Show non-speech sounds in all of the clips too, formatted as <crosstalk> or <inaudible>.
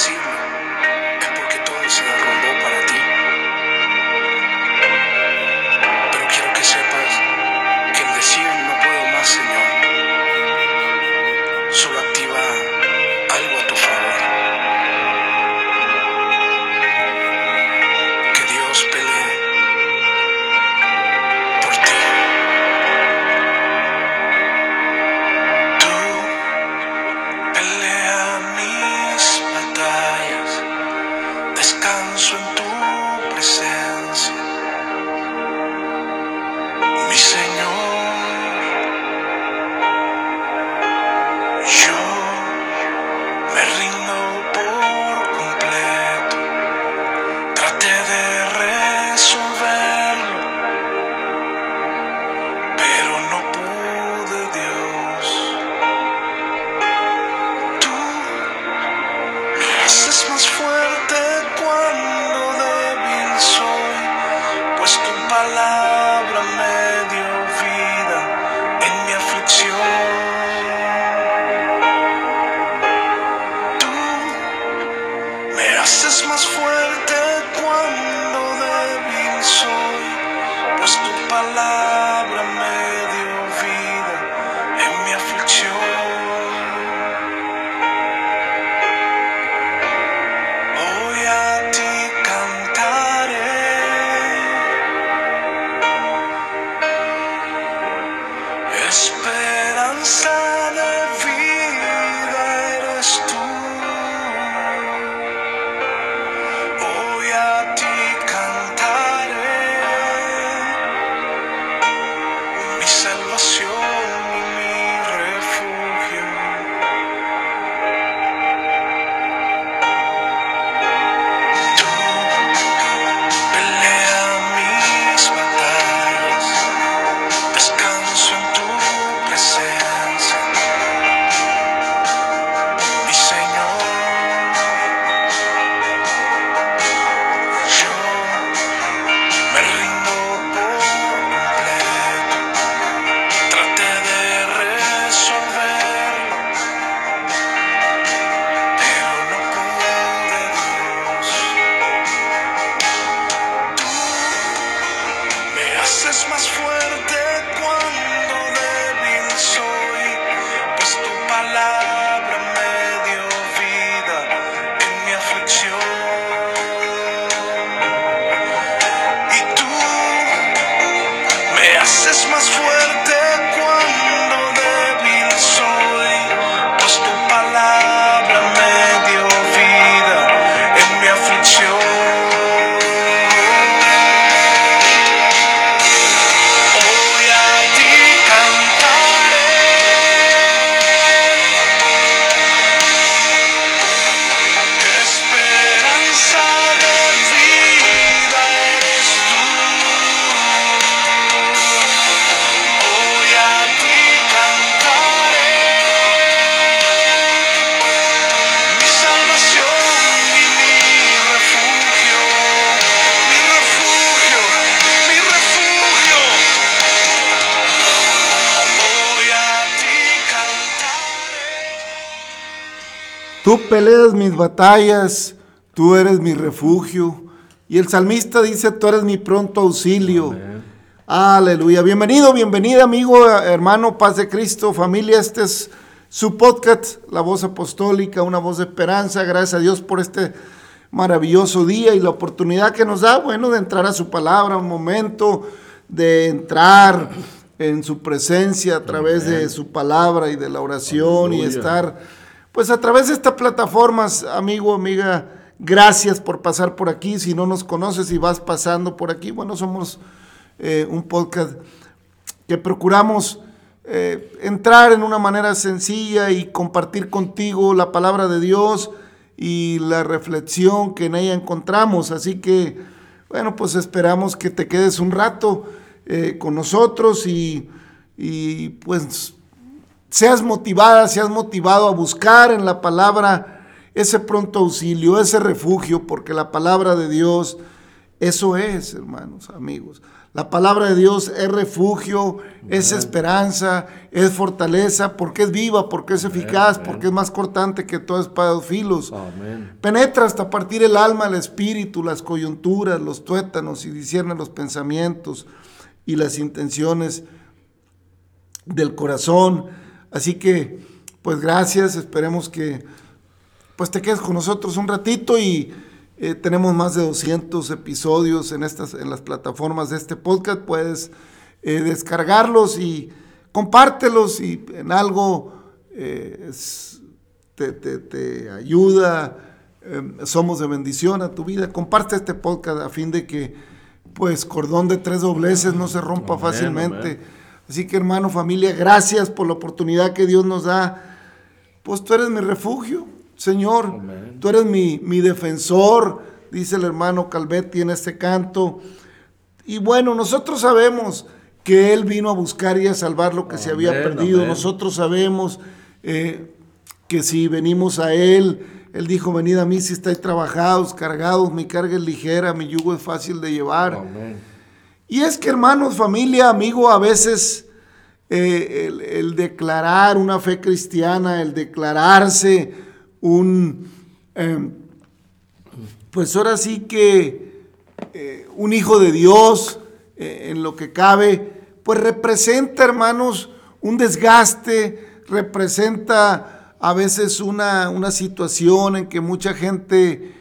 decirlo es más fuerte Haces más fuerte Tú peleas mis batallas, tú eres mi refugio. Y el salmista dice, tú eres mi pronto auxilio. Aleluya. Bienvenido, bienvenida amigo, hermano, paz de Cristo, familia. Este es su podcast, La Voz Apostólica, una voz de esperanza. Gracias a Dios por este maravilloso día y la oportunidad que nos da, bueno, de entrar a su palabra, un momento de entrar en su presencia a través de su palabra y de la oración y estar pues a través de estas plataformas, amigo, amiga, gracias por pasar por aquí. Si no nos conoces y vas pasando por aquí, bueno, somos eh, un podcast que procuramos eh, entrar en una manera sencilla y compartir contigo la palabra de Dios y la reflexión que en ella encontramos. Así que, bueno, pues esperamos que te quedes un rato eh, con nosotros y, y pues seas motivada, seas motivado a buscar en la palabra ese pronto auxilio, ese refugio, porque la palabra de Dios, eso es, hermanos, amigos. La palabra de Dios es refugio, es esperanza, es fortaleza, porque es viva, porque es eficaz, porque es más cortante que toda espada de filos. Amén. Penetra hasta partir el alma, el espíritu, las coyunturas, los tuétanos y discierne los pensamientos y las intenciones del corazón. Así que, pues gracias, esperemos que pues te quedes con nosotros un ratito y eh, tenemos más de 200 episodios en, estas, en las plataformas de este podcast. Puedes eh, descargarlos y compártelos y en algo eh, es- te, te- te ayuda, eh, somos de bendición a tu vida. Comparte este podcast a fin de que pues cordón de tres dobleces no se rompa fácilmente. Así que hermano, familia, gracias por la oportunidad que Dios nos da. Pues tú eres mi refugio, Señor. Amén. Tú eres mi, mi defensor, dice el hermano Calvetti en este canto. Y bueno, nosotros sabemos que Él vino a buscar y a salvar lo que se había perdido. amén. Nosotros sabemos eh, que si venimos a Él, Él dijo, venid a mí si estáis trabajados, cargados, mi carga es ligera, mi yugo es fácil de llevar. Amén. Y es que hermanos, familia, amigo, a veces eh, el, declarar una fe cristiana, el declararse un, eh, pues ahora sí que eh, un hijo de Dios eh, en lo que cabe, pues representa, hermanos, un desgaste, representa a veces una, una situación en que mucha gente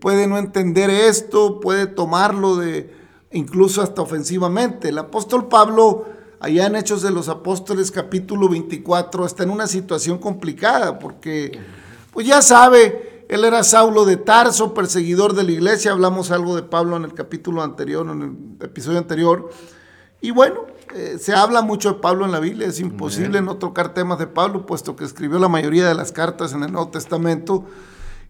puede no entender esto, puede tomarlo de incluso hasta ofensivamente. El apóstol Pablo, allá en Hechos de los Apóstoles capítulo 24, está en una situación complicada porque, pues ya sabe, él era Saulo de Tarso, perseguidor de la iglesia, hablamos algo de Pablo en el capítulo anterior, en el episodio anterior, y bueno, eh, se habla mucho de Pablo en la Biblia, es imposible no tocar temas de Pablo, puesto que escribió la mayoría de las cartas en el Nuevo Testamento,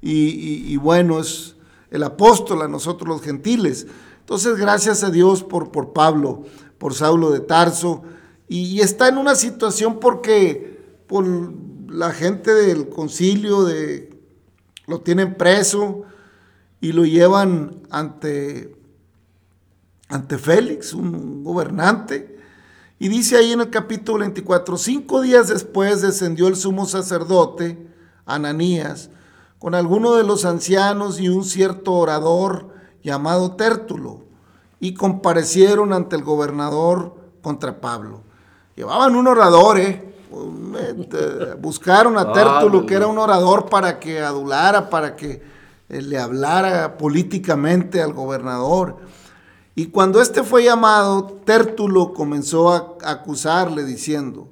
y, y- y bueno, es el apóstol a nosotros los gentiles. Entonces, gracias a Dios por, por Pablo, por Saulo de Tarso, y, está en una situación porque por la gente del concilio de, lo tienen preso y lo llevan ante ante Félix, un gobernante. Y dice ahí en el capítulo 24, cinco días después descendió el sumo sacerdote, Ananías, con algunos de los ancianos y un cierto orador llamado Tértulo, y comparecieron ante el gobernador contra Pablo. Llevaban un orador, ¿eh? Buscaron a Tértulo, que era un orador para que adulara, para que eh, le hablara políticamente al gobernador. Y cuando este fue llamado, Tértulo comenzó a acusarle diciendo,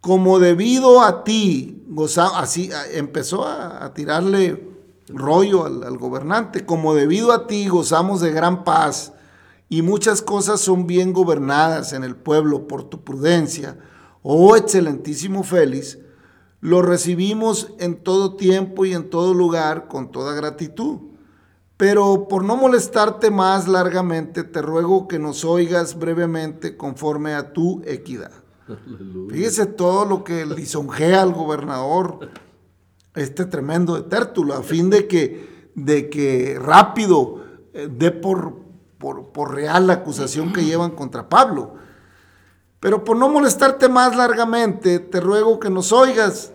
como debido a ti, goza- así empezó a, a tirarle rollo al, al gobernante, como debido a ti gozamos de gran paz y muchas cosas son bien gobernadas en el pueblo por tu prudencia, oh excelentísimo Félix, lo recibimos en todo tiempo y en todo lugar con toda gratitud. Pero por no molestarte más largamente, te ruego que nos oigas brevemente conforme a tu equidad. <laughs> Aleluya. Fíjese todo lo que lisonjea al gobernador, este tremendo de Tértulo, a fin de que, de que rápido eh, dé por, por, por real la acusación que llevan contra Pablo. Pero por no molestarte más largamente, te ruego que nos oigas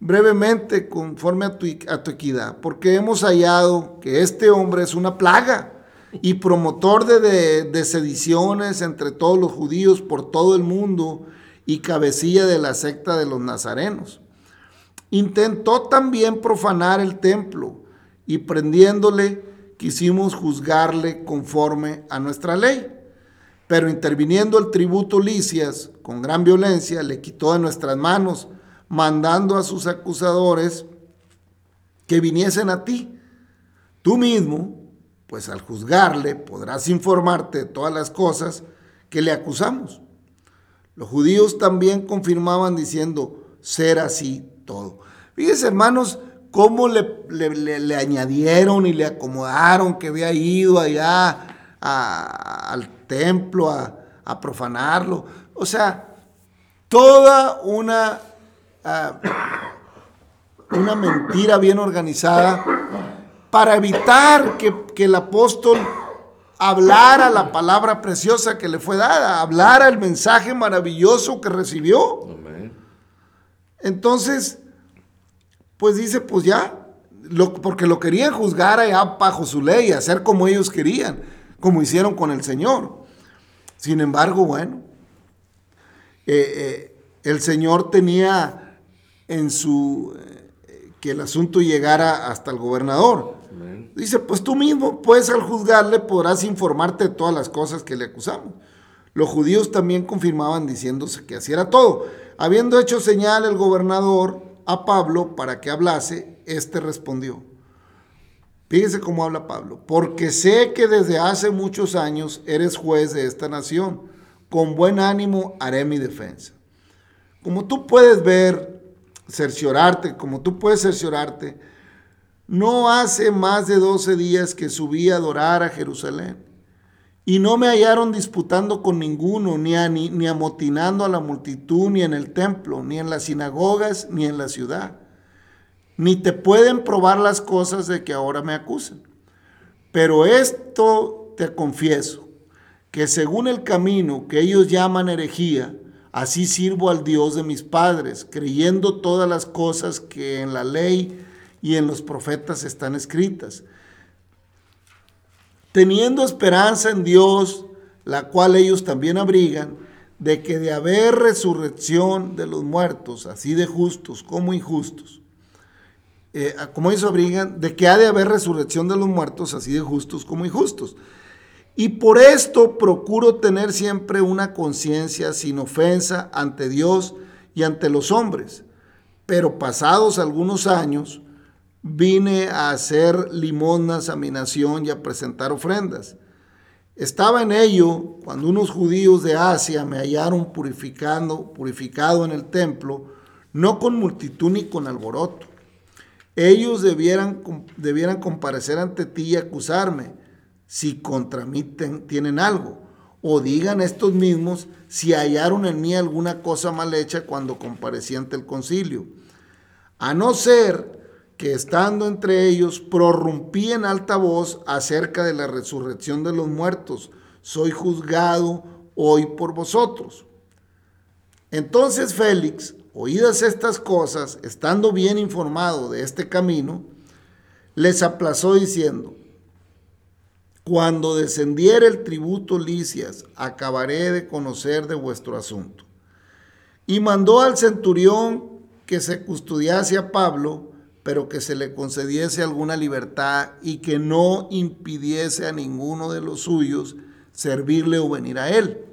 brevemente conforme a tu, a tu equidad, porque hemos hallado que este hombre es una plaga y promotor de, de- de sediciones entre todos los judíos por todo el mundo y cabecilla de la secta de los nazarenos. Intentó también profanar el templo y prendiéndole quisimos juzgarle conforme a nuestra ley. Pero interviniendo el tributo Licias con gran violencia, le quitó de nuestras manos, mandando a sus acusadores que viniesen a ti. Tú mismo, pues al juzgarle, podrás informarte de todas las cosas que le acusamos. Los judíos también confirmaban diciendo ser así todo. Fíjense, hermanos, cómo le, le- le- le añadieron y le acomodaron que había ido allá a- al templo a, a profanarlo. O sea, toda una, ah, una mentira bien organizada para evitar que, que el apóstol hablara la palabra preciosa que le fue dada, hablara el mensaje maravilloso que recibió. Entonces, pues dice, pues ya, porque lo querían juzgar allá bajo su ley, hacer como ellos querían, como hicieron con el Señor. Sin embargo, bueno, eh, eh, el Señor tenía en su, eh, que el asunto llegara hasta el gobernador. Dice, pues tú mismo, pues al juzgarle podrás informarte de todas las cosas que le acusamos. Los judíos también confirmaban diciéndose que así era todo. Habiendo hecho señal el gobernador a Pablo para que hablase, éste respondió. Fíjese cómo habla Pablo. Porque sé que desde hace muchos años eres juez de esta nación. Con buen ánimo haré mi defensa. Como tú puedes ver, cerciorarte, como tú puedes cerciorarte, no hace más de 12 días que subí a adorar a Jerusalén. Y no me hallaron disputando con ninguno, ni, ni, amotinando a la multitud, ni en el templo, ni en las sinagogas, ni en la ciudad. Ni te pueden probar las cosas de que ahora me acusan. Pero esto te confieso, que según el camino que ellos llaman herejía, así sirvo al Dios de mis padres, creyendo todas las cosas que en la ley y en los profetas están escritas. Teniendo esperanza en Dios, la cual ellos también abrigan, de que de haber resurrección de los muertos, así de justos como injustos, eh, como ellos abrigan, de que ha de haber resurrección de los muertos, así de justos como injustos. Y por esto procuro tener siempre una conciencia sin ofensa ante Dios y ante los hombres. Pero pasados algunos años, vine a hacer limonas a mi nación y a presentar ofrendas. Estaba en ello cuando unos judíos de Asia me hallaron purificando, purificado en el templo, no con multitud ni con alboroto. Ellos debieran, debieran comparecer ante ti y acusarme si contra mí tienen algo. O digan estos mismos si hallaron en mí alguna cosa mal hecha cuando comparecí ante el concilio. A no ser que estando entre ellos prorrumpí en alta voz acerca de la resurrección de los muertos. Soy juzgado hoy por vosotros. Entonces Félix, oídas estas cosas, estando bien informado de este camino, les aplazó diciendo, cuando descendiere el tributo Licias, acabaré de conocer de vuestro asunto. Y mandó al centurión que se custodiase a Pablo, pero que se le concediese alguna libertad y que no impidiese a ninguno de los suyos servirle o venir a él.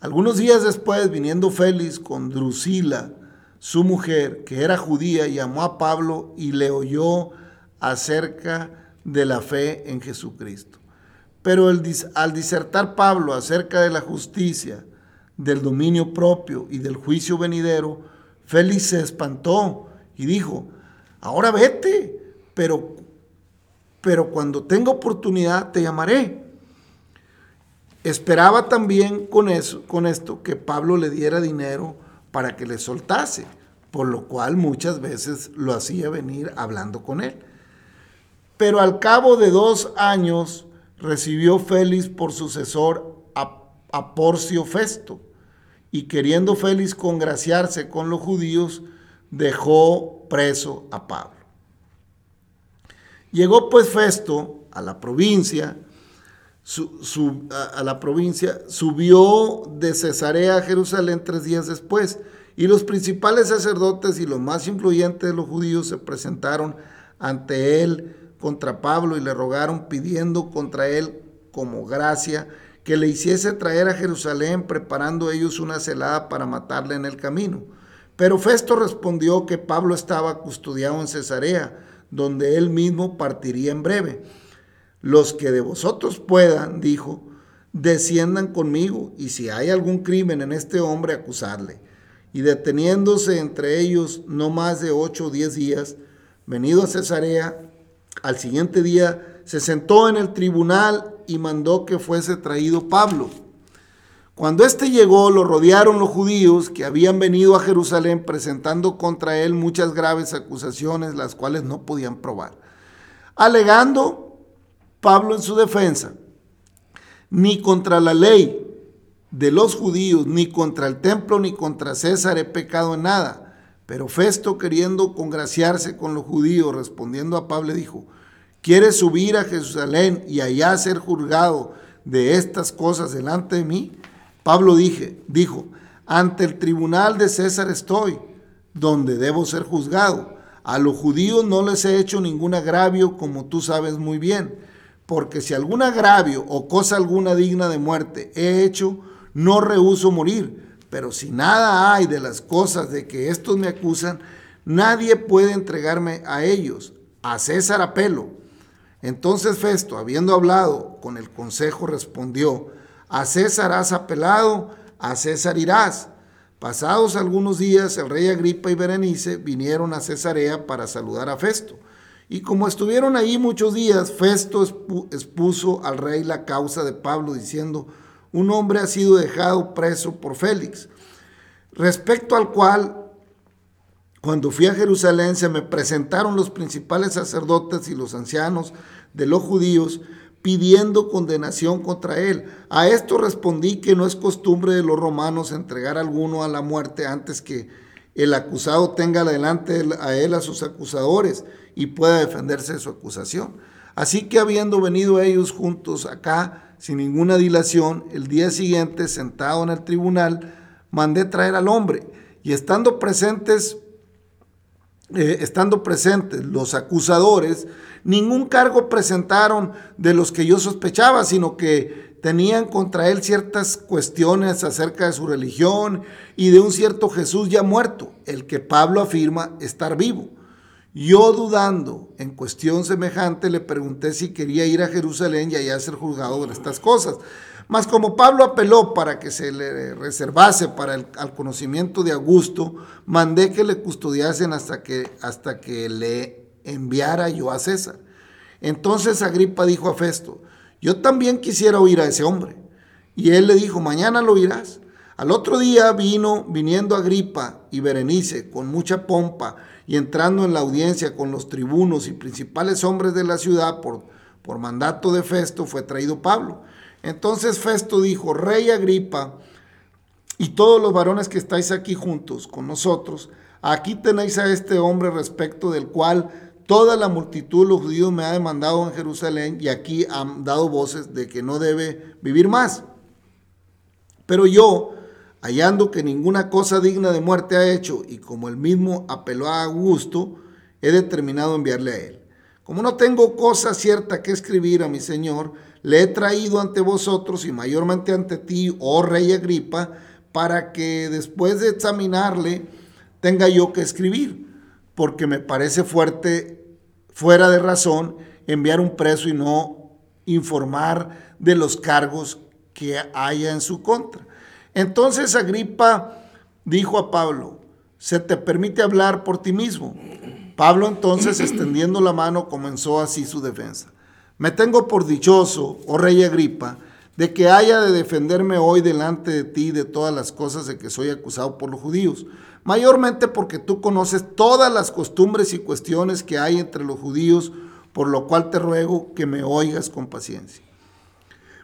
Algunos días después, viniendo Félix con Drusila, su mujer, que era judía, llamó a Pablo y le oyó acerca de la fe en Jesucristo. Pero al disertar Pablo acerca de la justicia, del dominio propio y del juicio venidero, Félix se espantó y dijo, ahora vete, pero, pero cuando tenga oportunidad te llamaré. Esperaba también con, eso, con esto que Pablo le diera dinero para que le soltase, por lo cual muchas veces lo hacía venir hablando con él. Pero al cabo de dos años recibió Félix por sucesor a, a Porcio Festo, y queriendo Félix congraciarse con los judíos, dejó preso a Pablo. Llegó pues Festo a la provincia, a, la provincia, subió de Cesarea a Jerusalén tres días después, y los principales sacerdotes y los más influyentes de los judíos se presentaron ante él contra Pablo y le rogaron pidiendo contra él como gracia que le hiciese traer a Jerusalén preparando ellos una celada para matarle en el camino. Pero Festo respondió que Pablo estaba custodiado en Cesarea, donde él mismo partiría en breve. Los que de vosotros puedan, dijo, desciendan conmigo, y si hay algún crimen en este hombre, acusarle. Y deteniéndose entre ellos no más de ocho o diez días, venido a Cesarea, al siguiente día se sentó en el tribunal y mandó que fuese traído Pablo. Cuando éste llegó, lo rodearon los judíos que habían venido a Jerusalén presentando contra él muchas graves acusaciones, las cuales no podían probar. Alegando Pablo en su defensa, ni contra la ley de los judíos, ni contra el templo, ni contra César he pecado en nada. Pero Festo, queriendo congraciarse con los judíos, respondiendo a Pablo, dijo, ¿quieres subir a Jerusalén y allá ser juzgado de estas cosas delante de mí? Pablo dijo, ante el tribunal de César estoy, donde debo ser juzgado. A los judíos no les he hecho ningún agravio, como tú sabes muy bien, porque si algún agravio o cosa alguna digna de muerte he hecho, no rehuso morir. Pero si nada hay de las cosas de que estos me acusan, nadie puede entregarme a ellos. A César apelo. Entonces Festo, habiendo hablado con el consejo, respondió, a César has apelado, a César irás. Pasados algunos días, el rey Agripa y Berenice vinieron a Cesarea para saludar a Festo. Y como estuvieron ahí muchos días, Festo expuso al rey la causa de Pablo, diciendo, un hombre ha sido dejado preso por Félix, respecto al cual, cuando fui a Jerusalén, se me presentaron los principales sacerdotes y los ancianos de los judíos, pidiendo condenación contra él. A esto respondí que no es costumbre de los romanos entregar a alguno a la muerte antes que el acusado tenga delante a él a sus acusadores y pueda defenderse de su acusación. Así que habiendo venido ellos juntos acá, sin ninguna dilación, el día siguiente, sentado en el tribunal, mandé traer al hombre y estando presentes eh, estando presentes los acusadores, ningún cargo presentaron de los que yo sospechaba, sino que tenían contra él ciertas cuestiones acerca de su religión y de un cierto Jesús ya muerto, el que Pablo afirma estar vivo. Yo dudando en cuestión semejante le pregunté si quería ir a Jerusalén y allá ser juzgado de estas cosas. Mas como Pablo apeló para que se le reservase para el al conocimiento de Augusto, mandé que le custodiasen hasta que, hasta que le enviara yo a César. Entonces Agripa dijo a Festo, yo también quisiera oír a ese hombre. Y él le dijo, mañana lo oirás. Al otro día vino, viniendo Agripa y Berenice con mucha pompa y entrando en la audiencia con los tribunos y principales hombres de la ciudad por, por mandato de Festo, fue traído Pablo. Entonces Festo dijo, Rey Agripa y todos los varones que estáis aquí juntos con nosotros, aquí tenéis a este hombre respecto del cual toda la multitud de los judíos me ha demandado en Jerusalén y aquí han dado voces de que no debe vivir más. Pero yo, hallando que ninguna cosa digna de muerte ha hecho y como el mismo apeló a Augusto, he determinado enviarle a él. Como no tengo cosa cierta que escribir a mi Señor, le he traído ante vosotros y mayormente ante ti, oh rey Agripa, para que después de examinarle tenga yo que escribir, porque me parece fuerte, fuera de razón, enviar un preso y no informar de los cargos que haya en su contra. Entonces Agripa dijo a Pablo, se te permite hablar por ti mismo. Pablo entonces, extendiendo la mano, comenzó así su defensa. Me tengo por dichoso, oh rey Agripa, de que haya de defenderme hoy delante de ti de todas las cosas de que soy acusado por los judíos, mayormente porque tú conoces todas las costumbres y cuestiones que hay entre los judíos, por lo cual te ruego que me oigas con paciencia.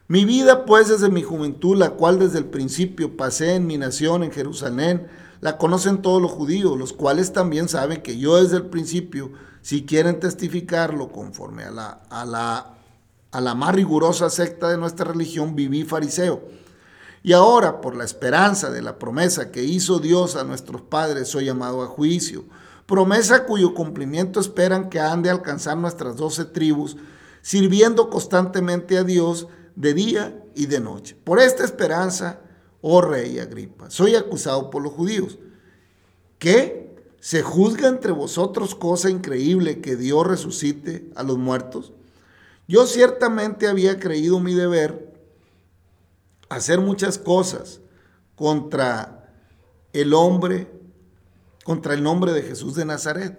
Mi vida, pues, desde mi juventud, la cual desde el principio pasé en mi nación, en Jerusalén, la conocen todos los judíos, los cuales también saben que yo desde el principio si quieren testificarlo conforme a la, a la, a la más rigurosa secta de nuestra religión, viví fariseo. Y ahora, por la esperanza de la promesa que hizo Dios a nuestros padres, soy llamado a juicio. Promesa cuyo cumplimiento esperan que han de alcanzar nuestras doce tribus, sirviendo constantemente a Dios de día y de noche. Por esta esperanza, oh rey Agripa, soy acusado por los judíos. ¿Qué? ¿Se juzga entre vosotros cosa increíble que Dios resucite a los muertos? Yo ciertamente había creído mi deber hacer muchas cosas contra el hombre, contra el nombre de Jesús de Nazaret,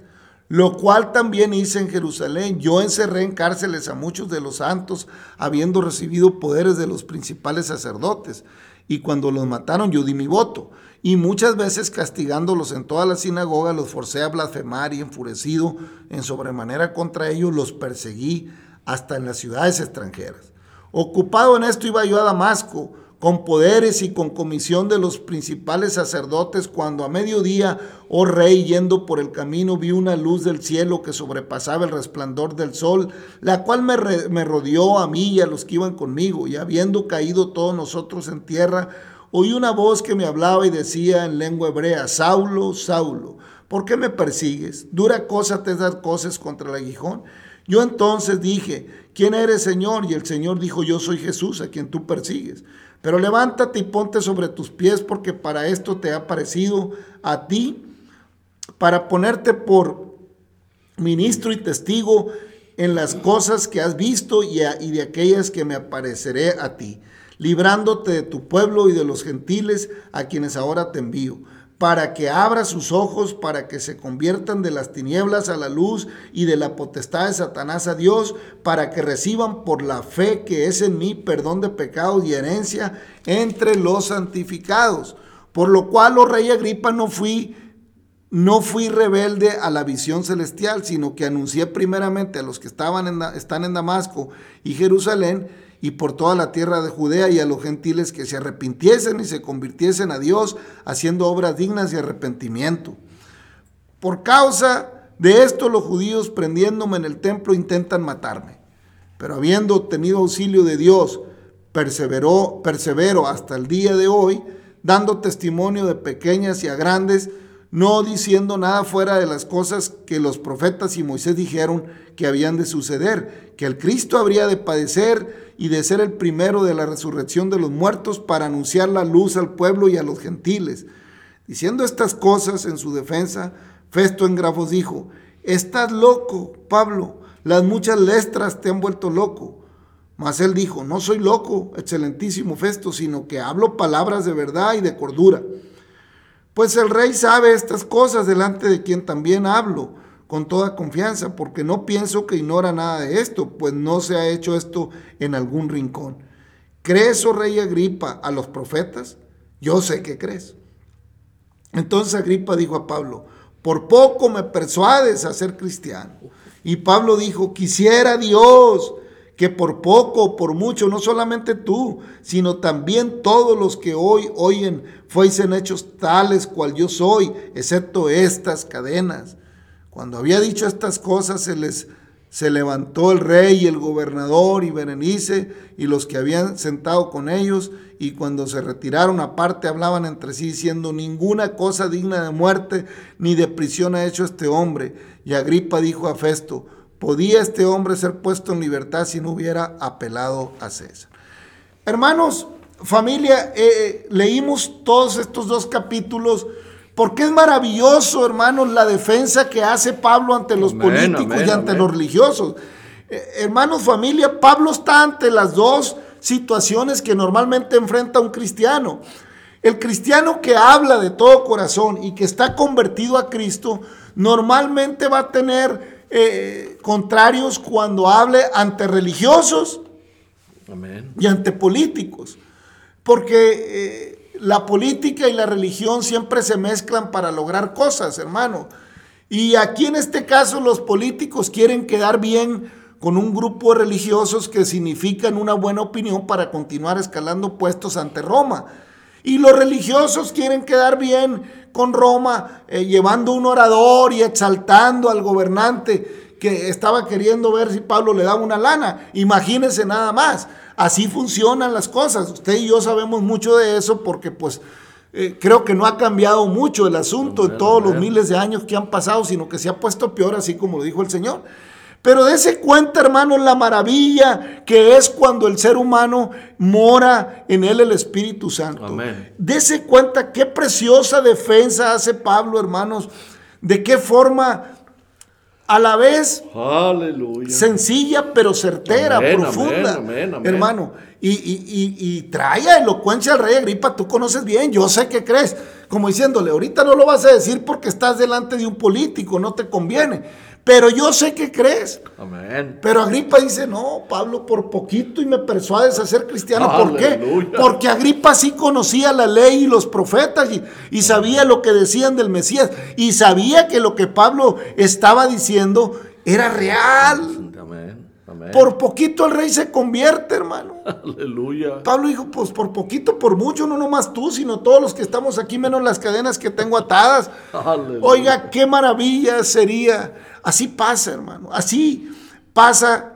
lo cual también hice en Jerusalén. Yo encerré en cárceles a muchos de los santos, habiendo recibido poderes de los principales sacerdotes, y cuando los mataron yo di mi voto y muchas veces castigándolos en toda la sinagoga los forcé a blasfemar y enfurecido en sobremanera contra ellos los perseguí hasta en las ciudades extranjeras. Ocupado en esto iba yo a Damasco, con poderes y con comisión de los principales sacerdotes, cuando a mediodía, oh rey, yendo por el camino, vi una luz del cielo que sobrepasaba el resplandor del sol, la cual me, rodeó a mí y a los que iban conmigo, y habiendo caído todos nosotros en tierra, oí una voz que me hablaba y decía en lengua hebrea, Saulo, Saulo, ¿por qué me persigues? ¿Dura cosa te das cosas contra el aguijón? Yo entonces dije, ¿quién eres, Señor? Y el Señor dijo, yo soy Jesús, a quien tú persigues. Pero levántate y ponte sobre tus pies, porque para esto te ha parecido a ti, para ponerte por ministro y testigo en las cosas que has visto y, y de aquellas que me apareceré a ti, librándote de tu pueblo y de los gentiles a quienes ahora te envío para que abra sus ojos, para que se conviertan de las tinieblas a la luz y de la potestad de Satanás a Dios, para que reciban por la fe que es en mí perdón de pecados y herencia entre los santificados. Por lo cual, oh rey Agripa, no fui no fui rebelde a la visión celestial, sino que anuncié primeramente a los que estaban en, están en Damasco y Jerusalén y por toda la tierra de Judea y a los gentiles que se arrepintiesen y se convirtiesen a Dios haciendo obras dignas y arrepentimiento. Por causa de esto los judíos prendiéndome en el templo intentan matarme, pero habiendo obtenido auxilio de Dios, perseveró, persevero hasta el día de hoy, dando testimonio de pequeñas y a grandes, no diciendo nada fuera de las cosas que los profetas y Moisés dijeron que habían de suceder, que el Cristo habría de padecer y de ser el primero de la resurrección de los muertos para anunciar la luz al pueblo y a los gentiles. Diciendo estas cosas en su defensa, Festo en Grafos dijo, estás loco, Pablo, las muchas lestras te han vuelto loco. Mas él dijo, no soy loco, excelentísimo Festo, sino que hablo palabras de verdad y de cordura. Pues el rey sabe estas cosas delante de quien también hablo con toda confianza, porque no pienso que ignora nada de esto, pues no se ha hecho esto en algún rincón. ¿Crees, oh rey Agripa, a los profetas? Yo sé que crees. Entonces Agripa dijo a Pablo, por poco me persuades a ser cristiano. Y Pablo dijo, quisiera Dios que por poco o por mucho, no solamente tú, sino también todos los que hoy oyen fuesen hechos tales cual yo soy, excepto estas cadenas. Cuando había dicho estas cosas, se les se levantó el rey y el gobernador y Berenice y los que habían sentado con ellos, y cuando se retiraron aparte hablaban entre sí diciendo, ninguna cosa digna de muerte ni de prisión ha hecho este hombre. Y Agripa dijo a Festo, ¿Podía este hombre ser puesto en libertad si no hubiera apelado a César? Hermanos, familia, eh, eh, leímos todos estos dos capítulos porque es maravilloso, hermanos, la defensa que hace Pablo ante los políticos y ante los religiosos. Eh, hermanos, familia, Pablo está ante las dos situaciones que normalmente enfrenta un cristiano. El cristiano que habla de todo corazón y que está convertido a Cristo, normalmente va a tener eh, contrarios cuando hable ante religiosos y ante políticos. Porque eh, la política y la religión siempre se mezclan para lograr cosas, hermano. Y aquí en este caso los políticos quieren quedar bien con un grupo de religiosos que significan una buena opinión para continuar escalando puestos ante Roma. Y los religiosos quieren quedar bien con Roma, eh, llevando un orador y exaltando al gobernante que estaba queriendo ver si Pablo le daba una lana. Imagínense nada más. Así funcionan las cosas. Usted y yo sabemos mucho de eso porque pues eh, creo que no ha cambiado mucho el asunto en todos los miles de años que han pasado, sino que se ha puesto peor, así como lo dijo el Señor. Pero dése cuenta, hermanos, la maravilla que es cuando el ser humano mora en él el Espíritu Santo. Amén. Dese cuenta qué preciosa defensa hace Pablo, hermanos, de qué forma a la vez sencilla pero certera, profunda, hermano. Y, y, y, trae elocuencia al rey Agripa, tú conoces bien, yo sé que crees, como diciéndole, ahorita no lo vas a decir porque estás delante de un político, no te conviene. Pero yo sé que crees. Amén. Pero Agripa dice, no, Pablo, por poquito y me persuades a ser cristiano. ¿Por qué? Porque Agripa sí conocía la ley y los profetas y, y, sabía lo que decían del Mesías. Y sabía que lo que Pablo estaba diciendo era real. Amén. Por poquito el rey se convierte, hermano. <laughs> Aleluya. Pablo dijo, pues por poquito, por mucho, no nomás tú, sino todos los que estamos aquí, menos las cadenas que tengo atadas. Aleluya. Oiga, qué maravilla sería. Así pasa, hermano. Así pasa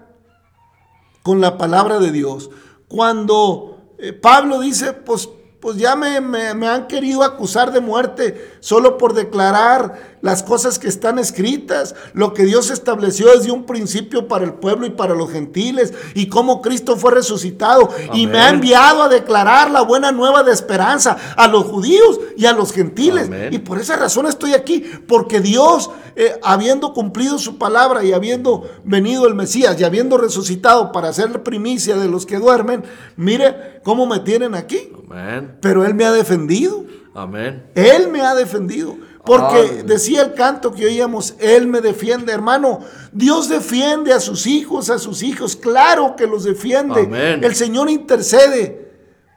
con la palabra de Dios. Cuando eh, Pablo dice, pues, pues ya me, me- me han querido acusar de muerte solo por declarar las cosas que están escritas, lo que Dios estableció desde un principio para el pueblo y para los gentiles, y cómo Cristo fue resucitado, y me ha enviado a declarar la buena nueva de esperanza a los judíos y a los gentiles. Amén. Y por esa razón estoy aquí, porque Dios, eh, habiendo cumplido su palabra y habiendo venido el Mesías y habiendo resucitado para ser primicia de los que duermen, mire cómo me tienen aquí. Amén. Pero Él me ha defendido. Amén. Él me ha defendido. Porque Aleluya. decía el canto que oíamos, Él me defiende, hermano. Dios defiende a sus hijos, a sus hijos. Claro que los defiende. Amén. El Señor intercede.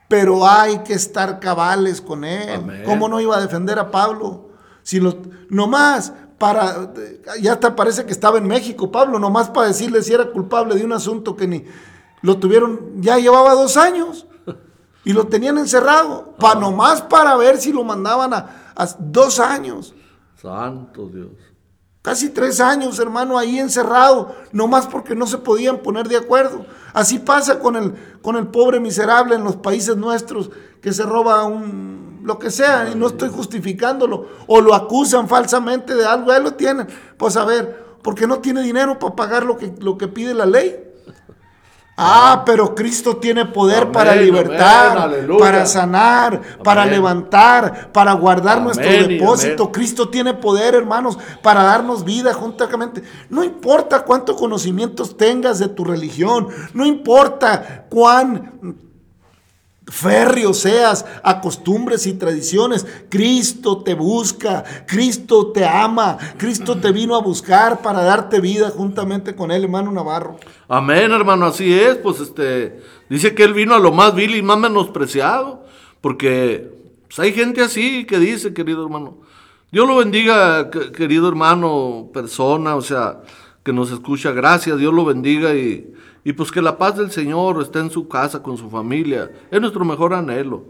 Pero hay que estar cabales con Él. Amén. ¿Cómo no iba a defender a Pablo? Si lo, nomás para, ya hasta parece que estaba en México, Pablo, nomás para decirle si era culpable de un asunto que ni lo tuvieron, ya llevaba dos años y lo tenían encerrado, pa, nomás para ver si lo mandaban a, a dos años, Santo Dios. casi tres años, hermano, ahí encerrado, nomás porque no se podían poner de acuerdo. Así pasa con el, con el pobre miserable en los países nuestros que se roba un, lo que sea, y no estoy justificándolo, o lo acusan falsamente de algo, ahí lo tienen. Pues a ver, porque no tiene dinero para pagar lo que, lo que pide la ley. Ah, pero Cristo tiene poder Amén, para libertar, para sanar, para levantar, para guardar nuestro depósito. Cristo tiene poder, hermanos, para darnos vida juntamente. No importa cuántos conocimientos tengas de tu religión, no importa cuán férreo seas a costumbres y tradiciones, Cristo te busca, Cristo te ama, Cristo te vino a buscar para darte vida juntamente con él, hermano Navarro. Amén, hermano, así es. Pues este, dice que él vino a lo más vil y más menospreciado. Porque pues, hay gente así que dice, querido hermano. Dios lo bendiga, que- querido hermano, persona, o sea, que nos escucha. Gracias, Dios lo bendiga y, y pues que la paz del Señor esté en su casa, con su familia. Es nuestro mejor anhelo.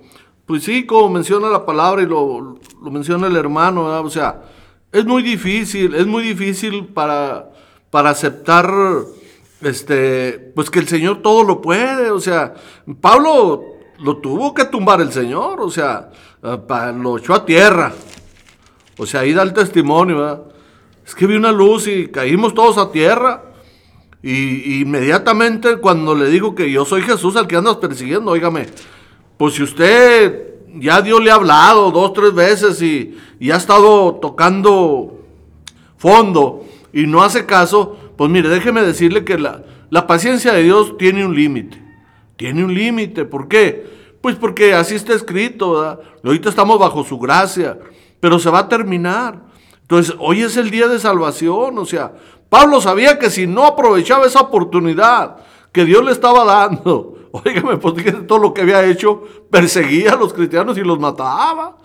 Pues sí, como menciona la palabra y lo, lo menciona el hermano, ¿verdad? o sea, es muy difícil, es muy difícil para, para aceptar este, pues que el Señor todo lo puede, o sea, Pablo lo tuvo que tumbar el Señor, o sea, pa- lo echó a tierra, o sea, ahí da el testimonio, ¿verdad? Es que vi una luz y caímos todos a tierra. Y, inmediatamente cuando le digo que yo soy Jesús al que andas persiguiendo, óigame, pues si usted ya Dios le ha hablado dos, tres veces y, y ha estado tocando fondo y no hace caso, pues mire, déjeme decirle que la, la paciencia de Dios tiene un límite. Tiene un límite. ¿Por qué? Pues porque así está escrito, ¿verdad? Ahorita estamos bajo su gracia, pero se va a terminar. Entonces, hoy es el día de salvación, o sea, Pablo sabía que si no aprovechaba esa oportunidad que Dios le estaba dando, <laughs> óigame, fíjese todo lo que había hecho, perseguía a los cristianos y los mataba.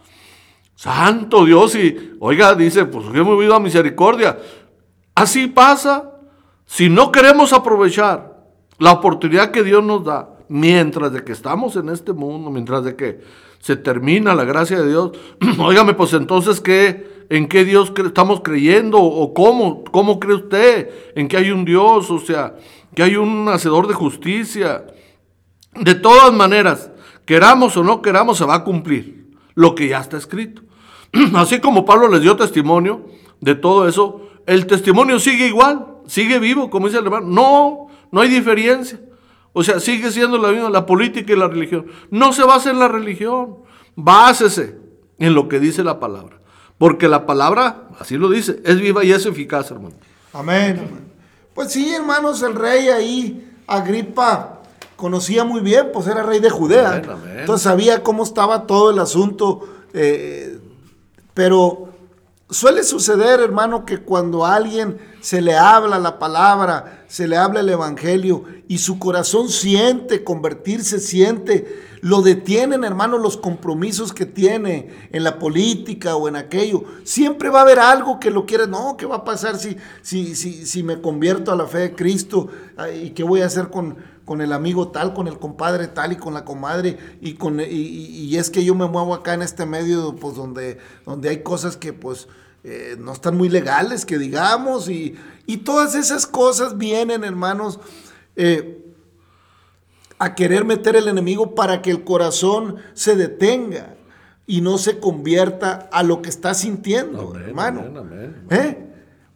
Santo Dios, y oiga, dice, pues yo me he movido a misericordia. Así pasa. Si no queremos aprovechar la oportunidad que Dios nos da, mientras de que estamos en este mundo, mientras de que se termina la gracia de Dios, <clears throat> óigame, pues entonces, ¿qué, ¿en qué Dios cre- estamos creyendo? ¿O cómo, cómo cree usted? ¿En que hay un Dios? O sea, que hay un hacedor de justicia. De todas maneras, queramos o no queramos, se va a cumplir lo que ya está escrito. <clears throat> Así como Pablo les dio testimonio de todo eso, el testimonio sigue igual, sigue vivo, como dice el hermano. No, no hay diferencia. O sea, sigue siendo la misma, la política y la religión. No se basa en la religión, básese en lo que dice la palabra. Porque la palabra, así lo dice, es viva y es eficaz, hermano. Amén. amén. Pues sí, hermanos, el rey ahí, Agripa, conocía muy bien, pues era rey de Judea. Amén, amén. Entonces sabía cómo estaba todo el asunto. eh, pero suele suceder, hermano, que cuando alguien se le habla la palabra, se le habla el evangelio y su corazón siente convertirse, siente, lo detienen, hermano, los compromisos que tiene en la política o en aquello. Siempre va a haber algo que lo quiere. No, ¿qué va a pasar si, si, si, me convierto a la fe de Cristo? ¿Y qué voy a hacer con, con el amigo tal, con el compadre tal y con la comadre? Y, con, y, y es que yo me muevo acá en este medio, pues donde, donde hay cosas que pues eh, no están muy legales, que digamos, y, y todas esas cosas vienen, hermanos. Eh, a querer meter el enemigo para que el corazón se detenga y no se convierta a lo que está sintiendo, hermano. ¿Eh?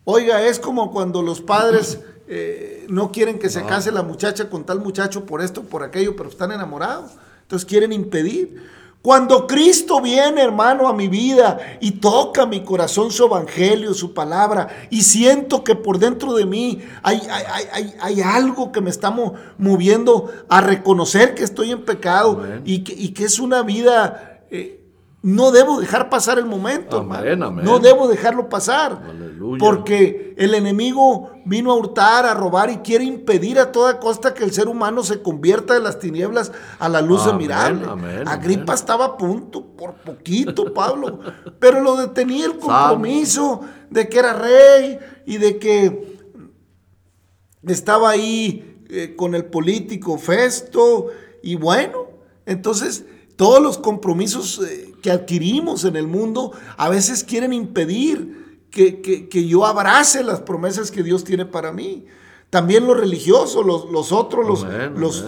Oiga, es como cuando los padres eh, no quieren que se case la muchacha con tal muchacho por esto, por aquello, pero están enamorados. Entonces quieren impedir. Cuando Cristo viene, hermano, a mi vida y toca mi corazón su evangelio, su palabra, y siento que por dentro de mí hay, hay, algo que me está moviendo a reconocer que estoy en pecado y que, es una vida eh, no debo dejar pasar el momento. No debo dejarlo pasar. Porque el enemigo vino a hurtar, a robar y quiere impedir a toda costa que el ser humano se convierta de las tinieblas a la luz admirable. Agripa estaba a punto, por poquito, Pablo. pero lo detenía el compromiso de que era rey y de que estaba ahí eh, con el político Festo. Y bueno, entonces todos los compromisos eh, que adquirimos en el mundo a veces quieren impedir que, yo abrace las promesas que Dios tiene para mí. También los religiosos, los, otros, los, los,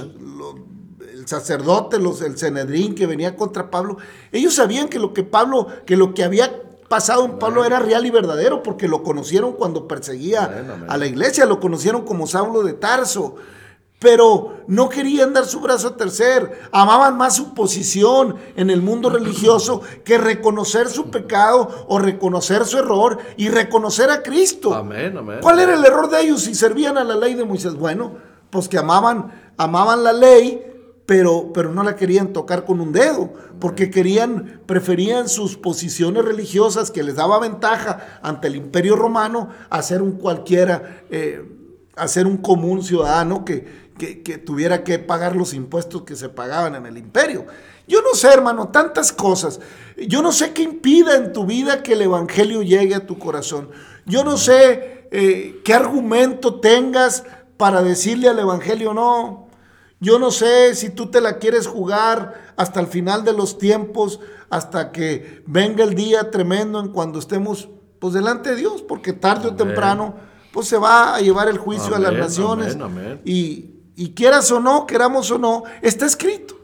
el sacerdote, los, el Cenedrín que venía contra Pablo, ellos sabían que lo que Pablo, que lo que había pasado en Pablo era real y verdadero, porque lo conocieron cuando perseguía a la iglesia, lo conocieron como Saulo de Tarso pero no querían dar su brazo a tercer, amaban más su posición en el mundo religioso que reconocer su pecado o reconocer su error y reconocer a Cristo. Amén, amén. ¿Cuál era el error de ellos si servían a la ley de Moisés? Bueno, pues que amaban, amaban la ley, pero, pero no la querían tocar con un dedo, porque querían, preferían sus posiciones religiosas que les daba ventaja ante el imperio romano a ser un cualquiera, eh, a ser un común ciudadano que, que, tuviera que pagar los impuestos que se pagaban en el imperio. Yo no sé, hermano, tantas cosas. Yo no sé qué impida en tu vida que el Evangelio llegue a tu corazón. Yo no sé eh, qué argumento tengas para decirle al Evangelio no. Yo no sé si tú te la quieres jugar hasta el final de los tiempos, hasta que venga el día tremendo en cuando estemos pues delante de Dios, porque tarde o temprano pues se va a llevar el juicio a las naciones. Y, y quieras o no, queramos o no, está escrito.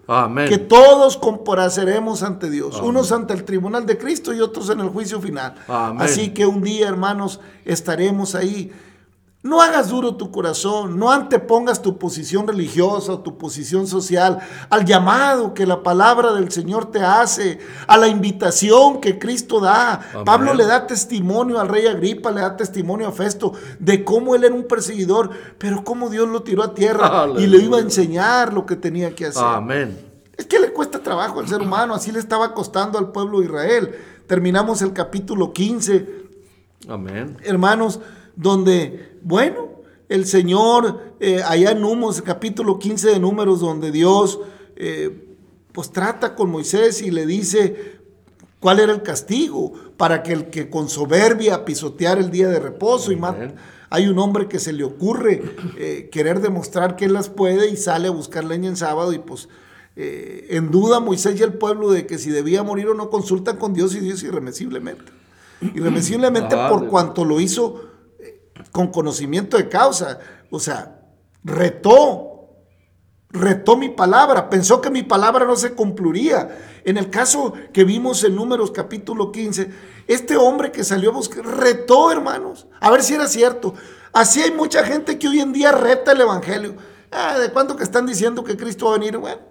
Que todos compareceremos ante Dios, unos ante el tribunal de Cristo y otros en el juicio final. Así que un día, hermanos, estaremos ahí no hagas duro tu corazón, no antepongas tu posición religiosa o tu posición social al llamado que la palabra del Señor te hace, a la invitación que Cristo da. Pablo le da testimonio al rey Agripa, le da testimonio a Festo de cómo él era un perseguidor, pero cómo Dios lo tiró a tierra y le iba a enseñar lo que tenía que hacer. Amén. Es que le cuesta trabajo al ser humano, así le estaba costando al pueblo de Israel. Terminamos el capítulo 15. Amén. Hermanos, donde, bueno, el Señor, eh, allá en Números, capítulo 15 de Números, donde Dios eh, pues trata con Moisés y le dice cuál era el castigo para que el que con soberbia pisotear el día de reposo y hay un hombre que se le ocurre eh, querer demostrar que él las puede y sale a buscar leña en sábado y pues en duda Moisés y el pueblo de que si debía morir o no consultan con Dios y Dios irremisiblemente. Irremisiblemente por cuanto lo hizo con conocimiento de causa. O sea, retó, retó mi palabra, pensó que mi palabra no se cumpliría. En el caso que vimos en Números capítulo 15, este hombre que salió a buscar, retó, hermanos, a ver si era cierto. Así hay mucha gente que hoy en día reta el Evangelio. Ah, ¿De cuánto que están diciendo que Cristo va a venir? Bueno,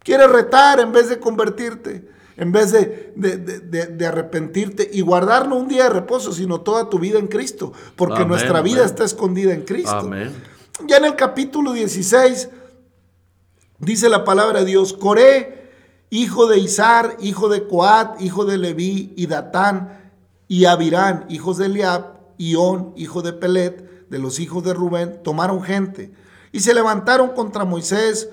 quiere retar en vez de convertirte en vez de, arrepentirte y guardar no un día de reposo, sino toda tu vida en Cristo, porque nuestra vida está escondida en Cristo. Ya en el capítulo 16 dice la palabra de Dios, Coré, hijo de Izar, hijo de Coat, hijo de Leví y Datán y Abirán, hijos de Eliab, y On, hijo de Pelet, de los hijos de Rubén, tomaron gente y se levantaron contra Moisés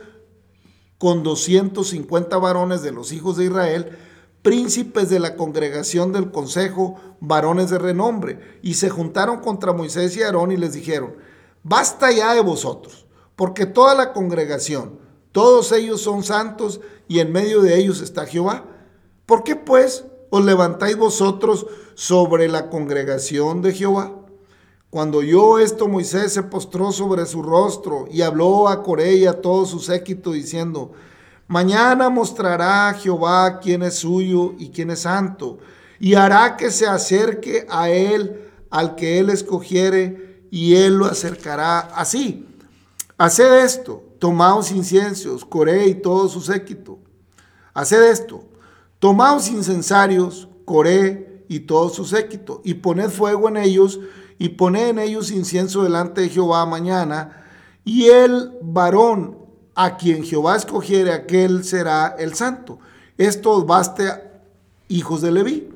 con 250 varones de los hijos de Israel, príncipes de la congregación del consejo, varones de renombre, y se juntaron contra Moisés y Aarón y les dijeron, basta ya de vosotros, porque toda la congregación, todos ellos son santos y en medio de ellos está Jehová. ¿Por qué pues os levantáis vosotros sobre la congregación de Jehová? Cuando oyó esto, Moisés se postró sobre su rostro y habló a Coré y a todo su séquito diciendo, Mañana mostrará Jehová quién es suyo y quién es santo, y hará que se acerque a él al que él escogiere, y él lo acercará así. Haced esto, tomaos inciensos, Coré y todo su séquito. Haced esto, tomaos incensarios, Coré y todo su séquito, y poned fuego en ellos, y poned en ellos incienso delante de Jehová mañana, y el varón a quien Jehová escogiere, aquel será el santo. Esto baste, hijos de Leví.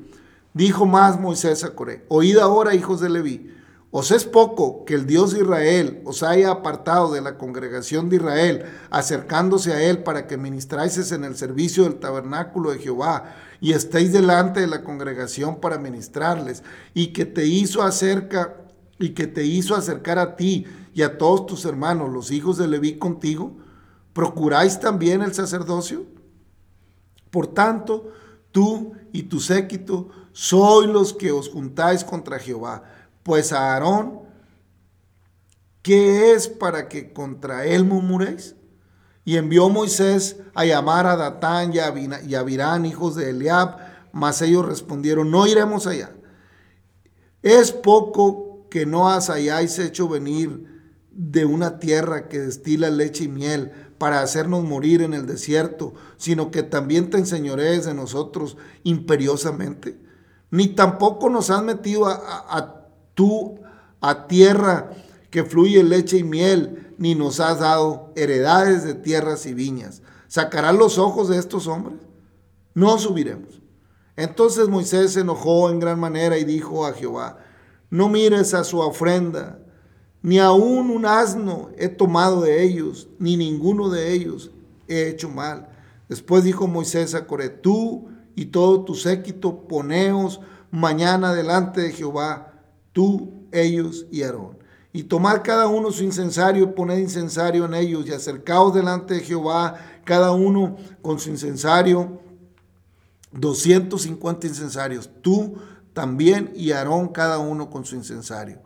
Dijo más Moisés a Coré, oíd ahora, hijos de Leví, os es poco que el Dios de Israel os haya apartado de la congregación de Israel, acercándose a él para que ministráis en el servicio del tabernáculo de Jehová y estéis delante de la congregación para ministrarles, y que te hizo acerca y que te hizo acercar a ti y a todos tus hermanos, los hijos de Leví contigo, ¿procuráis también el sacerdocio? Por tanto, tú y tu séquito sois los que os juntáis contra Jehová, pues a Aarón, ¿qué es para que contra él murmuréis? Y envió Moisés a llamar a Datán y a Abirán, hijos de Eliab, mas ellos respondieron, no iremos allá. Es poco que no os hayáis hecho venir de una tierra que destila leche y miel para hacernos morir en el desierto, sino que también te enseñorees de nosotros imperiosamente. Ni tampoco nos has metido a, a tú a tierra que fluye leche y miel, ni nos has dado heredades de tierras y viñas. ¿Sacarás los ojos de estos hombres? No subiremos. Entonces Moisés se enojó en gran manera y dijo a Jehová, no mires a su ofrenda, ni aún un asno he tomado de ellos, ni ninguno de ellos he hecho mal. Después dijo Moisés a Coré, tú y todo tu séquito, poneos mañana delante de Jehová, tú, ellos y Aarón. Y tomad cada uno su incensario y poned incensario en ellos y acercaos delante de Jehová, cada uno con su incensario, 250 incensarios, tú también y Aarón cada uno con su incensario.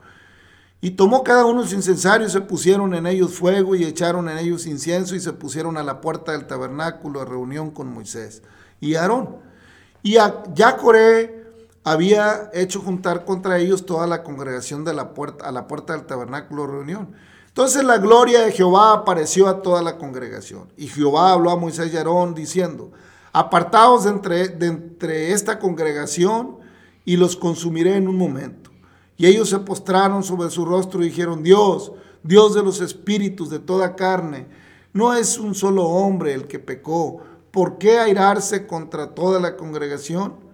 Y tomó cada uno su incensario y se pusieron en ellos fuego y echaron en ellos incienso y se pusieron a la puerta del tabernáculo de reunión con Moisés y Aarón. Y a, ya Coré había hecho juntar contra ellos toda la congregación de la puerta, a la puerta del tabernáculo de reunión. Entonces la gloria de Jehová apareció a toda la congregación. Y Jehová habló a Moisés y Aarón diciendo, apartaos de entre, de entre esta congregación y los consumiré en un momento. Y ellos se postraron sobre su rostro y dijeron, Dios, Dios de los espíritus de toda carne, no es un solo hombre el que pecó. ¿Por qué airarse contra toda la congregación?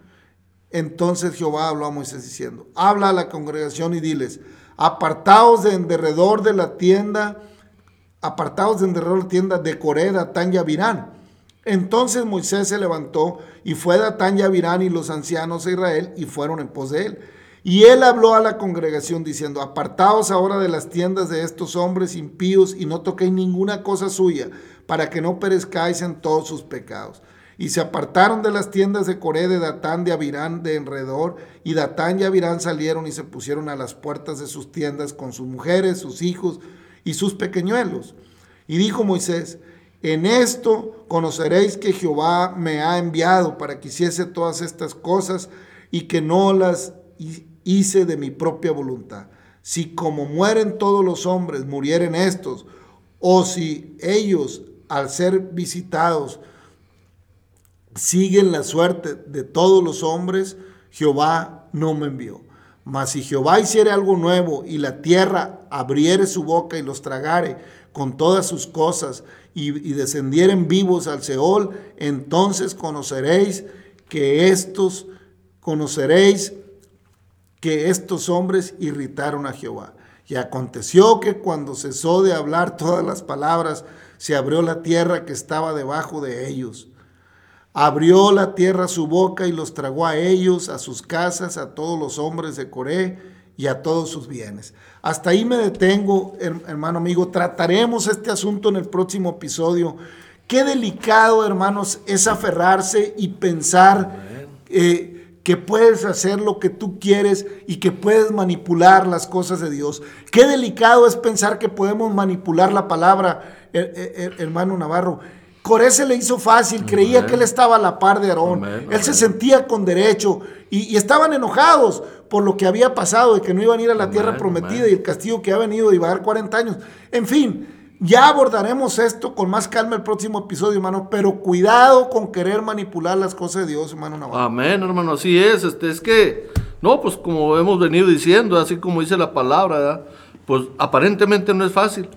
Entonces Jehová habló a Moisés diciendo, habla a la congregación y diles, apartaos de en derredor de la tienda, apartaos de en derredor de la tienda de Coré, Datán y. Entonces Moisés se levantó y fue Datán y Abirán y los ancianos de Israel y fueron en pos de él. Y él habló a la congregación diciendo, apartaos ahora de las tiendas de estos hombres impíos y no toquéis ninguna cosa suya, para que no perezcáis en todos sus pecados. Y se apartaron de las tiendas de Coré, de Datán, de Abirán, de enredor, y Datán y Abirán salieron y se pusieron a las puertas de sus tiendas con sus mujeres, sus hijos y sus pequeñuelos. Y dijo Moisés, en esto conoceréis que Jehová me ha enviado para que hiciese todas estas cosas y que no las hice de mi propia voluntad. Si como mueren todos los hombres, murieren estos, o si ellos, al ser visitados, siguen la suerte de todos los hombres, Jehová no me envió. Mas si Jehová hiciere algo nuevo y la tierra abriere su boca y los tragare con todas sus cosas y, descendieren vivos al Seol, entonces conoceréis que estos, conoceréis que estos hombres irritaron a Jehová. Y aconteció que cuando cesó de hablar todas las palabras, se abrió la tierra que estaba debajo de ellos. Abrió la tierra su boca y los tragó a ellos, a sus casas, a todos los hombres de Coré y a todos sus bienes. Hasta ahí me detengo, hermano amigo. Trataremos este asunto en el próximo episodio. Qué delicado, hermanos, es aferrarse y pensar eh, que puedes hacer lo que tú quieres y que puedes manipular las cosas de Dios. Qué delicado es pensar que podemos manipular la palabra, hermano Navarro. Coré se le hizo fácil, creía que él estaba a la par de Aarón. él se sentía con derecho y, estaban enojados por lo que había pasado, de que no iban a ir a la tierra prometida y el castigo que ha venido de llevar 40 años. En fin, ya abordaremos esto con más calma el próximo episodio, hermano, pero cuidado con querer manipular las cosas de Dios, hermano Navarro. Amén, hermano, así es. Este, es que, no, pues como hemos venido diciendo, así como dice la palabra, pues aparentemente no es fácil.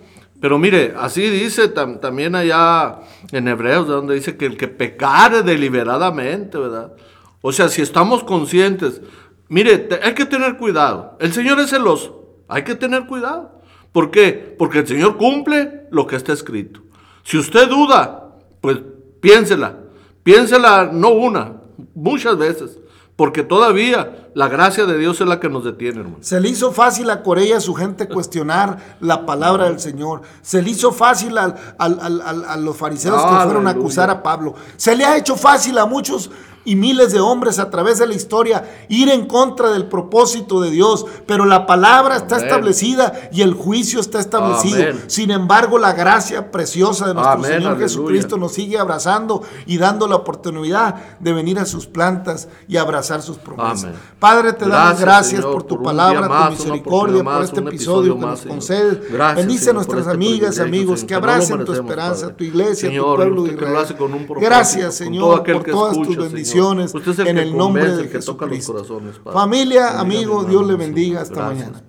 Pero mire, así dice también allá en Hebreos, donde dice que el que pecare deliberadamente, ¿verdad? O sea, si estamos conscientes, mire, hay que tener cuidado. El Señor es celoso, hay que tener cuidado. ¿Por qué? Porque el Señor cumple lo que está escrito. Si usted duda, pues piénsela. Piénsela no una, muchas veces. Porque todavía la gracia de Dios es la que nos detiene, hermano. Se le hizo fácil a Corea a su gente cuestionar la palabra del Señor. Se le hizo fácil a, los fariseos que fueron a acusar a Pablo. Se le ha hecho fácil a muchos y miles de hombres a través de la historia ir en contra del propósito de Dios, pero la palabra está establecida y el juicio está establecido. Sin embargo, la gracia preciosa de nuestro Señor Jesucristo nos sigue abrazando y dando la oportunidad de venir a sus plantas y abrazar sus promesas. Padre, te damos gracias por tu palabra, tu misericordia, por este episodio que nos concedes. Bendice a nuestras amigas, amigos, que abracen tu esperanza, tu iglesia, tu pueblo de Israel. Gracias, Señor, por todas tus bendiciones en el nombre de Jesucristo. Familia, amigo, Dios le bendiga. Hasta mañana.